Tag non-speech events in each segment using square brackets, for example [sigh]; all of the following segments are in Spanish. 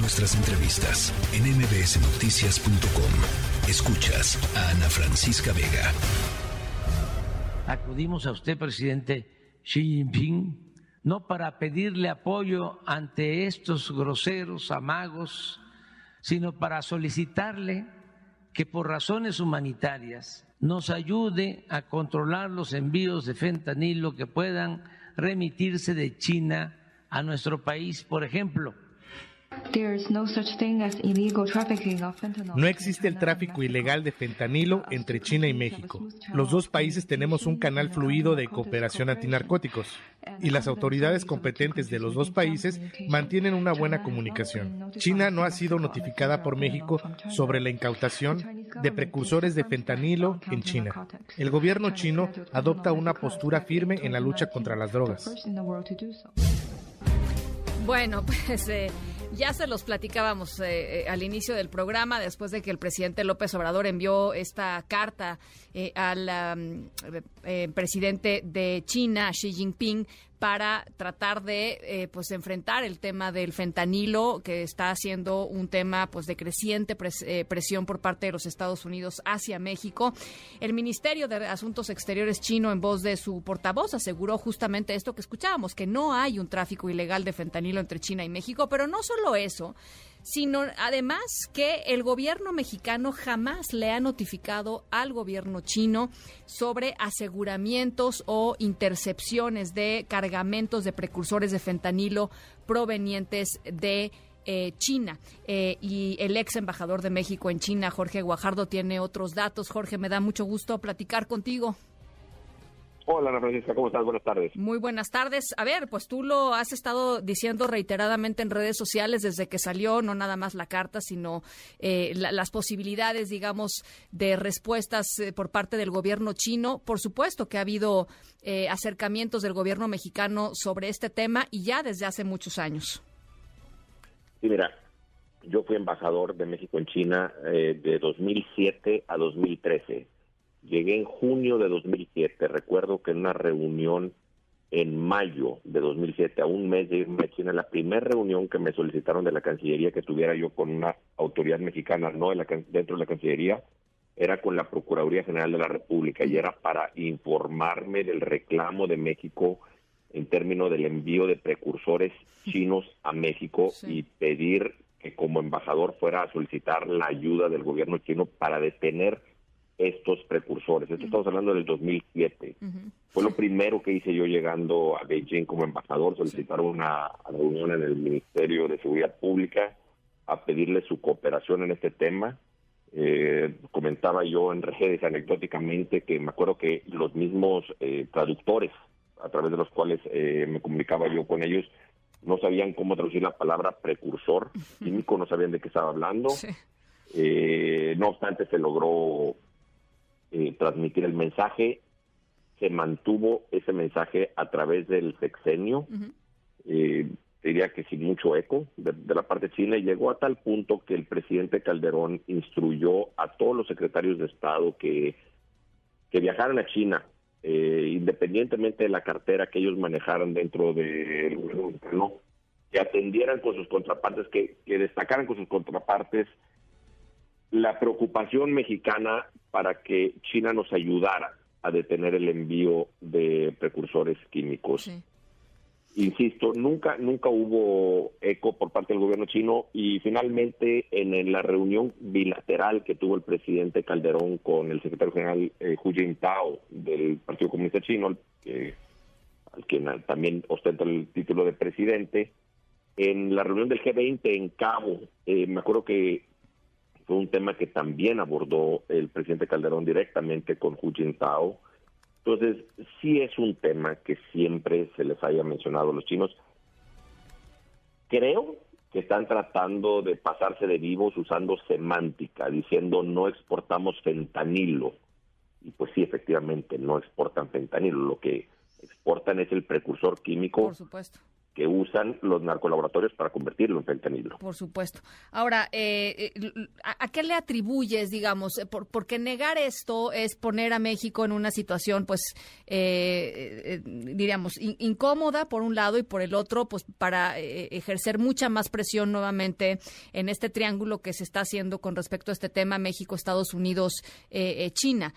Nuestras entrevistas en mbsnoticias.com. Escuchas a Ana Francisca Vega. Acudimos a usted, presidente Xi Jinping, no para pedirle apoyo ante estos groseros amagos, sino para solicitarle que por razones humanitarias nos ayude a controlar los envíos de fentanilo que puedan remitirse de China a nuestro país, por ejemplo. No existe el tráfico ilegal de fentanilo entre China y México. Los dos países tenemos un canal fluido de cooperación antinarcóticos y las autoridades competentes de los dos países mantienen una buena comunicación. China no ha sido notificada por México sobre la incautación de precursores de fentanilo en China. El gobierno chino adopta una postura firme en la lucha contra las drogas. Bueno, [laughs] pues eh, ya se los platicábamos eh, eh, al inicio del programa, después de que el presidente López Obrador envió esta carta al presidente de China, Xi Jinping, para tratar de eh, pues enfrentar el tema del fentanilo que está siendo un tema pues de creciente eh, presión por parte de los Estados Unidos hacia México. El Ministerio de Asuntos Exteriores chino en voz de su portavoz aseguró justamente esto que escuchábamos que no hay un tráfico ilegal de fentanilo entre China y México, pero no solo eso, sino además que el gobierno mexicano jamás le ha notificado al gobierno chino sobre aseguramientos o intercepciones de cargamentos de precursores de fentanilo provenientes de eh, China. Eh, y el ex embajador de México en China, Jorge Guajardo, tiene otros datos. Jorge, me da mucho gusto platicar contigo. Hola, Ana Francisca, ¿cómo estás? Buenas tardes. Muy buenas tardes. A ver, pues tú lo has estado diciendo reiteradamente en redes sociales desde que salió, no nada más la carta, sino eh, las posibilidades, digamos, de respuestas eh, por parte del gobierno chino. Por supuesto que ha habido eh, acercamientos del gobierno mexicano sobre este tema y ya desde hace muchos años. Sí, mira, yo fui embajador de México en China de 2007 a 2013 Llegué en junio de 2007. Recuerdo que en una reunión en mayo de 2007, a un mes de irme a China, la primera reunión que me solicitaron de la Cancillería que tuviera yo con una autoridad mexicana, no dentro de la Cancillería, era con la Procuraduría General de la República y era para informarme del reclamo de México en términos del envío de precursores chinos a México y pedir que como embajador fuera a solicitar la ayuda del gobierno chino para detener estos precursores. Esto estamos hablando del 2007. Fue lo primero que hice yo llegando a Beijing como embajador, solicitar una reunión en el Ministerio de Seguridad Pública a pedirle su cooperación en este tema. Eh, comentaba yo en redes anecdóticamente que me acuerdo que los mismos eh, traductores a través de los cuales eh, me comunicaba yo con ellos no sabían cómo traducir la palabra precursor químico, no sabían de qué estaba hablando. no obstante, se logró eh, transmitir el mensaje. Se mantuvo ese mensaje a través del sexenio, eh, diría que sin mucho eco de, la parte china, y llegó a tal punto que el presidente Calderón instruyó a todos los secretarios de Estado que, que viajaran a China, eh, independientemente de la cartera que ellos manejaran dentro del gobierno que atendieran con sus contrapartes, que, que destacaran con sus contrapartes. La preocupación mexicana para que China nos ayudara a detener el envío de precursores químicos. Insisto, nunca nunca hubo eco por parte del gobierno chino y finalmente en, la reunión bilateral que tuvo el presidente Calderón con el secretario general eh, Hu Jintao del Partido Comunista Chino, que, al quien también ostenta el título de presidente, en la reunión del G20 en Cabo, eh, me acuerdo que fue un tema que también abordó el presidente Calderón directamente con Hu Jintao. Entonces, sí es un tema que siempre se les haya mencionado a los chinos. Creo que están tratando de pasarse de vivos usando semántica, diciendo no exportamos fentanilo. Y pues sí, efectivamente, no exportan fentanilo. Lo que exportan es el precursor químico Por supuesto que usan los narcolaboratorios para convertirlo en fentanilo. Por supuesto. Ahora, eh, eh ¿a, qué le atribuyes, digamos? Eh, por, porque negar esto es poner a México en una situación, pues, eh, diríamos, incómoda por un lado y por el otro, pues, para ejercer mucha más presión nuevamente en este triángulo que se está haciendo con respecto a este tema México, Estados Unidos, China.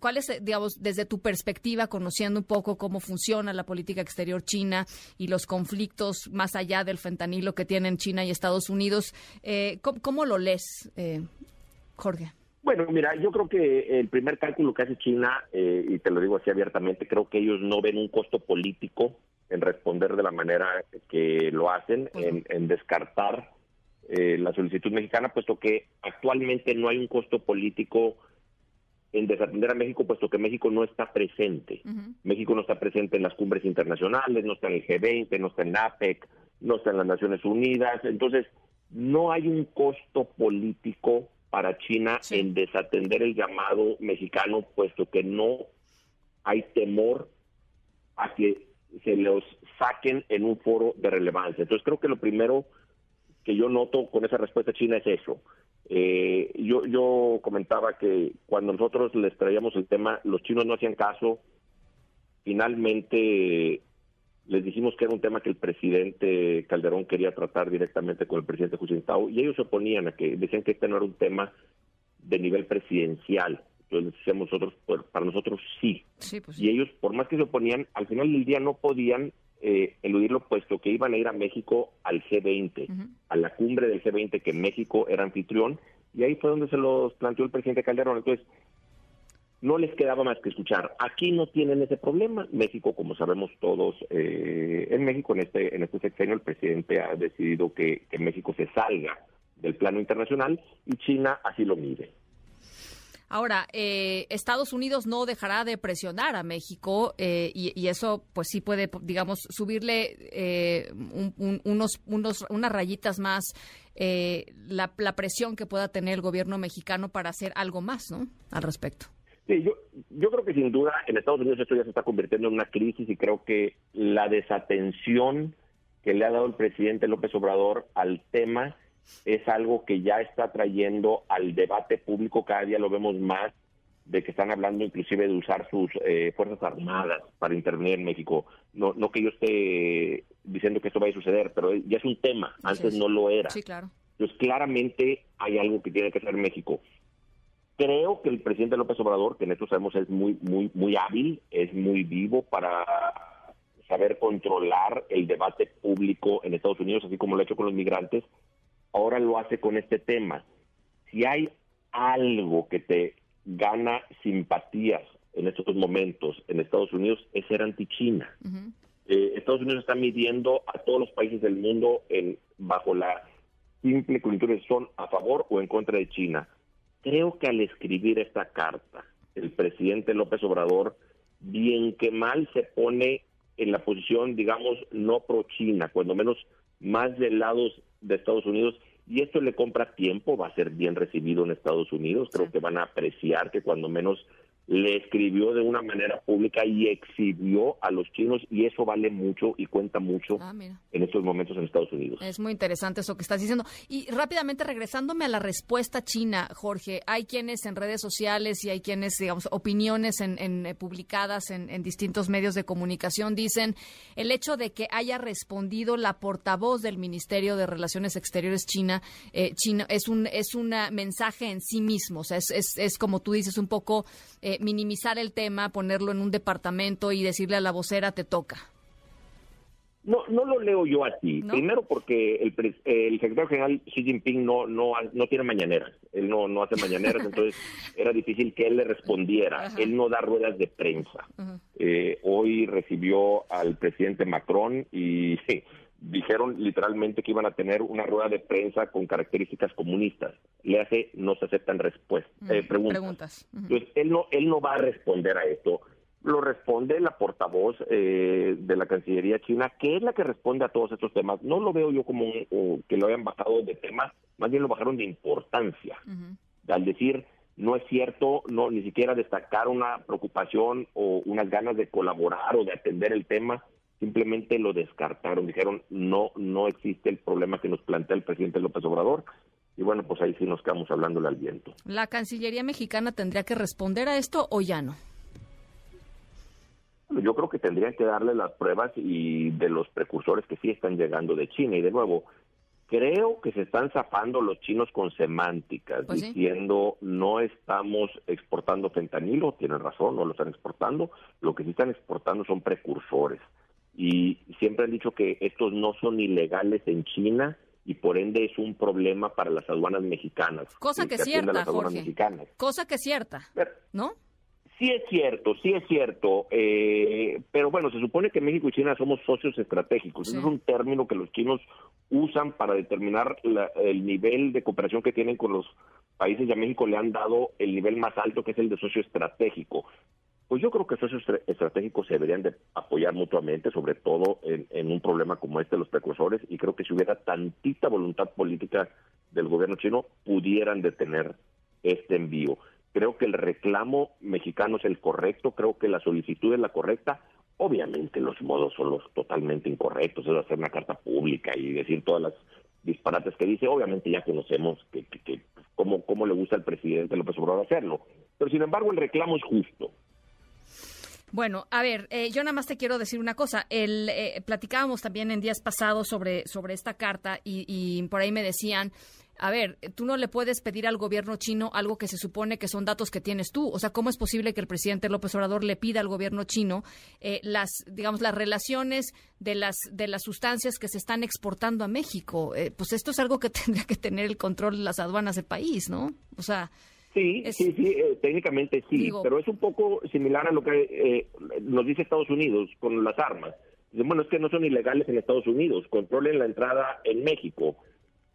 ¿Cuál es, digamos, desde tu perspectiva, conociendo un poco cómo funciona la política exterior china y los conflictos más allá del fentanilo que tienen China y Estados Unidos. Eh, ¿cómo, lo lees, eh, Jorge? Bueno, mira, yo creo que el primer cálculo que hace China, eh, y te lo digo así abiertamente, creo que ellos no ven un costo político en responder de la manera que lo hacen, en, descartar la solicitud mexicana, puesto que actualmente no hay un costo político en desatender a México, puesto que México no está presente. México no está presente en las cumbres internacionales, no está en el G20, no está en APEC, no está en las Naciones Unidas. Entonces, no hay un costo político para China en desatender el llamado mexicano, puesto que no hay temor a que se los saquen en un foro de relevancia. Entonces, creo que lo primero que yo noto con esa respuesta china es eso. Eh, yo, yo comentaba que cuando nosotros les traíamos el tema, los chinos no hacían caso. Finalmente les dijimos que era un tema que el presidente Calderón quería tratar directamente con el presidente Hu Jintao y ellos se oponían a que decían que este no era un tema de nivel presidencial. Entonces decíamos nosotros, pues, para nosotros sí. Pues y ellos, por más que se oponían, al final del día no podían eh, eludirlo, puesto que iban a ir a México al G20, a la cumbre del G20, que México era anfitrión, y ahí fue donde se los planteó el presidente Calderón. Entonces, no les quedaba más que escuchar. Aquí no tienen ese problema. México, como sabemos todos, eh, en México, en este, en este sexenio, el presidente ha decidido que, que México se salga del plano internacional y China así lo mide. Ahora, eh, Estados Unidos no dejará de presionar a México eh, y, eso, pues sí puede, digamos, subirle eh, unos, unos, unas rayitas más la, presión que pueda tener el gobierno mexicano para hacer algo más, ¿no? Al respecto. Sí, yo, yo creo que sin duda en Estados Unidos esto ya se está convirtiendo en una crisis y creo que la desatención que le ha dado el presidente López Obrador al tema es algo que ya está trayendo al debate público, cada día lo vemos más, de que están hablando inclusive de usar sus eh, Fuerzas Armadas para intervenir en México. No, no que yo esté diciendo que esto vaya a suceder, pero ya es un tema, antes no lo era. Sí, claro. Entonces, claramente hay algo que tiene que hacer México. Creo que el presidente López Obrador, que en esto sabemos es muy, muy, muy hábil, es muy vivo para saber controlar el debate público en Estados Unidos, así como lo ha hecho con los migrantes, ahora lo hace con este tema. Si hay algo que te gana simpatías en estos momentos en Estados Unidos es ser anti-China. Eh, Estados Unidos está midiendo a todos los países del mundo en, bajo la simple coyuntura de son a favor o en contra de China. Creo que al escribir esta carta, el presidente López Obrador, bien que mal, se pone en la posición, digamos, no pro-China, cuando menos más del lado de Estados Unidos y esto le compra tiempo, va a ser bien recibido en Estados Unidos, creo que van a apreciar que cuando menos le escribió de una manera pública y exhibió a los chinos y eso vale mucho y cuenta mucho ah, en estos momentos en Estados Unidos. Es muy interesante eso que estás diciendo. Y rápidamente regresándome a la respuesta china, Jorge, hay quienes en redes sociales y hay quienes, digamos, opiniones en, eh, publicadas en, distintos medios de comunicación dicen el hecho de que haya respondido la portavoz del Ministerio de Relaciones Exteriores China, eh, China es un es un mensaje en sí mismo, o sea, es, es, es como tú dices un poco eh, minimizar el tema, ponerlo en un departamento y decirle a la vocera te toca? No, no lo leo yo así. Primero porque el, el, secretario general Xi Jinping no, no, no tiene mañaneras. Él no, no hace mañaneras, [laughs] entonces era difícil que él le respondiera. Él no da ruedas de prensa. Eh, hoy recibió al presidente Macron y [laughs] dijeron literalmente que iban a tener una rueda de prensa con características comunistas. Le hace, no se aceptan respuestas, eh, preguntas. Entonces, él no, él no va a responder a esto. Lo responde la portavoz eh, de la Cancillería China, que es la que responde a todos estos temas. No lo veo yo como que lo hayan bajado de temas, más bien lo bajaron de importancia. Al decir, no es cierto, no ni siquiera destacar una preocupación o unas ganas de colaborar o de atender el tema, simplemente lo descartaron, dijeron no, no existe el problema que nos plantea el presidente López Obrador. Y bueno, pues ahí sí nos quedamos hablándole al viento. ¿La Cancillería mexicana tendría que responder a esto o ya no? yo creo que tendrían que darle las pruebas y de los precursores que sí están llegando de China. Y de nuevo, creo que se están zafando los chinos con semánticas, pues diciendo no estamos exportando fentanilo, tienen razón, no lo están exportando, lo que sí están exportando son precursores. Y siempre han dicho que estos no son ilegales en China y por ende es un problema para las aduanas mexicanas. Cosa que es cierta, Jorge. Cosa que es cierta, ¿no? Sí es cierto, sí es cierto, eh, pero bueno, se supone que México y China somos socios estratégicos. es un término que los chinos usan para determinar el nivel de cooperación que tienen con los países y a México le han dado el nivel más alto que es el de socio estratégico. Pues yo creo que socios estratégicos se deberían de apoyar mutuamente, sobre todo en, en un problema como este de los precursores, y creo que si hubiera tantita voluntad política del gobierno chino, pudieran detener este envío. Creo que el reclamo mexicano es el correcto, creo que la solicitud es la correcta. Obviamente los modos son los totalmente incorrectos, es hacer una carta pública y decir todas las disparates que dice. Obviamente ya conocemos que, que, cómo, cómo le gusta al presidente López Obrador hacerlo. Pero sin embargo el reclamo es justo. Bueno, a ver, eh, yo nada más te quiero decir una cosa. El, eh, platicábamos también en días pasados sobre, sobre esta carta y, y por ahí me decían a ver, tú no le puedes pedir al gobierno chino algo que se supone que son datos que tienes tú. O sea, ¿cómo es posible que el presidente López Obrador le pida al gobierno chino eh, las, digamos, las relaciones de las de las sustancias que se están exportando a México? Eh, pues esto es algo que [laughs] tendría que tener el control de las aduanas del país, ¿no? O sea. Sí, sí, sí, eh, técnicamente sí, pero es un poco similar a lo que nos dice Estados Unidos con las armas. Bueno, es que no son ilegales en Estados Unidos, controlen la entrada en México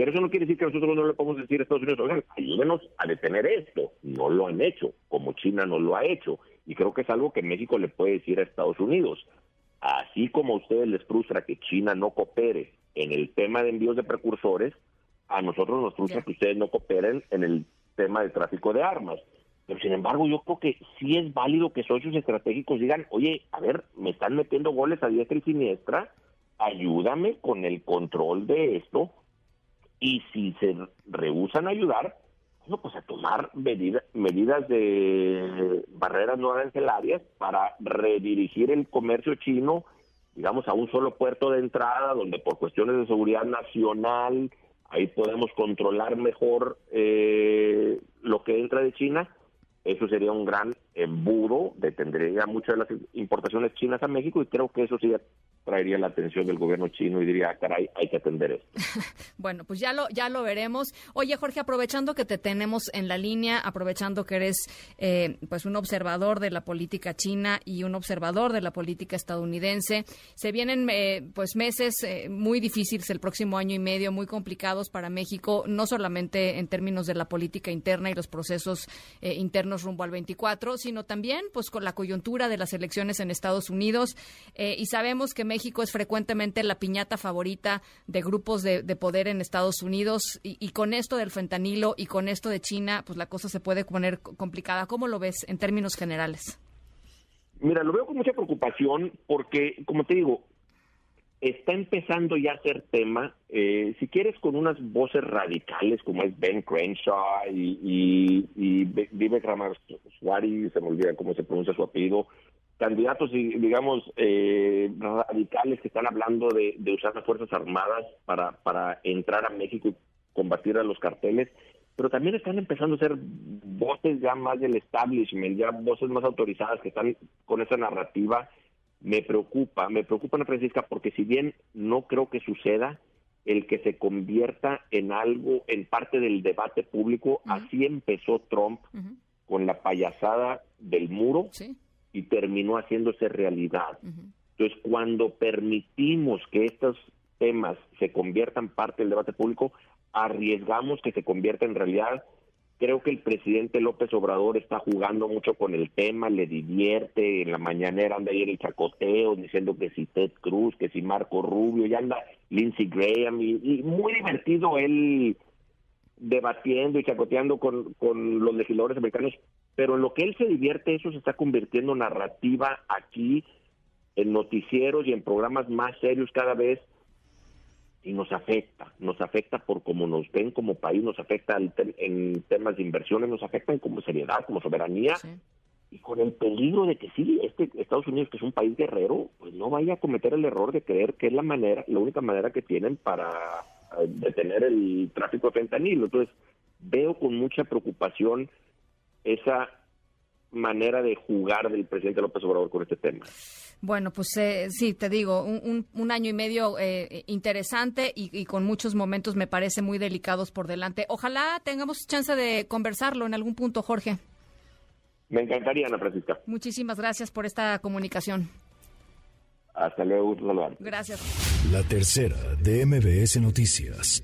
pero eso no quiere decir que nosotros no le podemos decir a Estados Unidos, oigan, ayúdenos a detener esto. No lo han hecho, como China no lo ha hecho. Y creo que es algo que México le puede decir a Estados Unidos. Así como a ustedes les frustra que China no coopere en el tema de envíos de precursores, a nosotros nos frustra que ustedes no cooperen en el tema de tráfico de armas. Pero sin embargo, yo creo que sí es válido que socios estratégicos digan, oye, a ver, me están metiendo goles a diestra y siniestra, ayúdame con el control de esto y si se rehusan a ayudar, bueno, pues a tomar medidas de barreras no arancelarias para redirigir el comercio chino, digamos, a un solo puerto de entrada, donde por cuestiones de seguridad nacional, ahí podemos controlar mejor eh, lo que entra de China. Eso sería un gran embudo, detendría muchas de las importaciones chinas a México y creo que eso sí traería la atención del gobierno chino y diría, ah, caray, hay que atender esto. [laughs] bueno, pues ya lo, ya lo veremos. Oye, Jorge, aprovechando que te tenemos en la línea, aprovechando que eres eh, pues un observador de la política china y un observador de la política estadounidense, se vienen eh, pues meses eh, muy difíciles el próximo año y medio, muy complicados para México, no solamente en términos de la política interna y los procesos internos rumbo al 24, sino también pues con la coyuntura de las elecciones en Estados Unidos y sabemos que México es frecuentemente la piñata favorita de grupos de, poder en Estados Unidos y, con esto del fentanilo y con esto de China, pues la cosa se puede poner complicada. ¿Cómo lo ves en términos generales? Mira, lo veo con mucha preocupación porque, como te digo, está empezando ya a ser tema, eh, si quieres, con unas voces radicales como es Ben Crenshaw y, y, y Vivek Ramaswamy, se me olvida cómo se pronuncia su apellido, candidatos, digamos, eh, radicales que están hablando de, usar las Fuerzas Armadas para, para entrar a México y combatir a los carteles, pero también están empezando a ser voces ya más del establishment, ya voces más autorizadas que están con esa narrativa. Me preocupa, me preocupa, Ana Francisca, porque si bien no creo que suceda, el que se convierta en algo, en parte del debate público, así empezó Trump con la payasada del muro. ¿Sí? y terminó haciéndose realidad. Entonces, cuando permitimos que estos temas se conviertan parte del debate público, arriesgamos que se convierta en realidad. Creo que el presidente López Obrador está jugando mucho con el tema, le divierte, en la mañanera anda ahí en el chacoteo diciendo que si Ted Cruz, que si Marco Rubio, ya anda Lindsey Graham, y, muy divertido él debatiendo y chacoteando con, con los legisladores americanos pero en lo que él se divierte, eso se está convirtiendo en narrativa aquí en noticieros y en programas más serios cada vez y nos afecta, nos afecta por cómo nos ven como país, nos afecta en temas de inversiones, nos afecta en como seriedad, como soberanía y con el peligro de que sí, este Estados Unidos que es un país guerrero, pues no vaya a cometer el error de creer que es la manera, la única manera que tienen para eh, detener el tráfico de fentanilo. Entonces, veo con mucha preocupación esa manera de jugar del presidente López Obrador con este tema. Bueno, pues eh, sí, te digo, un, año y medio eh, interesante y, y, con muchos momentos me parece muy delicados por delante. Ojalá tengamos chance de conversarlo en algún punto, Jorge. Me encantaría, Ana Francisca. Muchísimas gracias por esta comunicación. Hasta luego, Gracias. La tercera de MBS Noticias.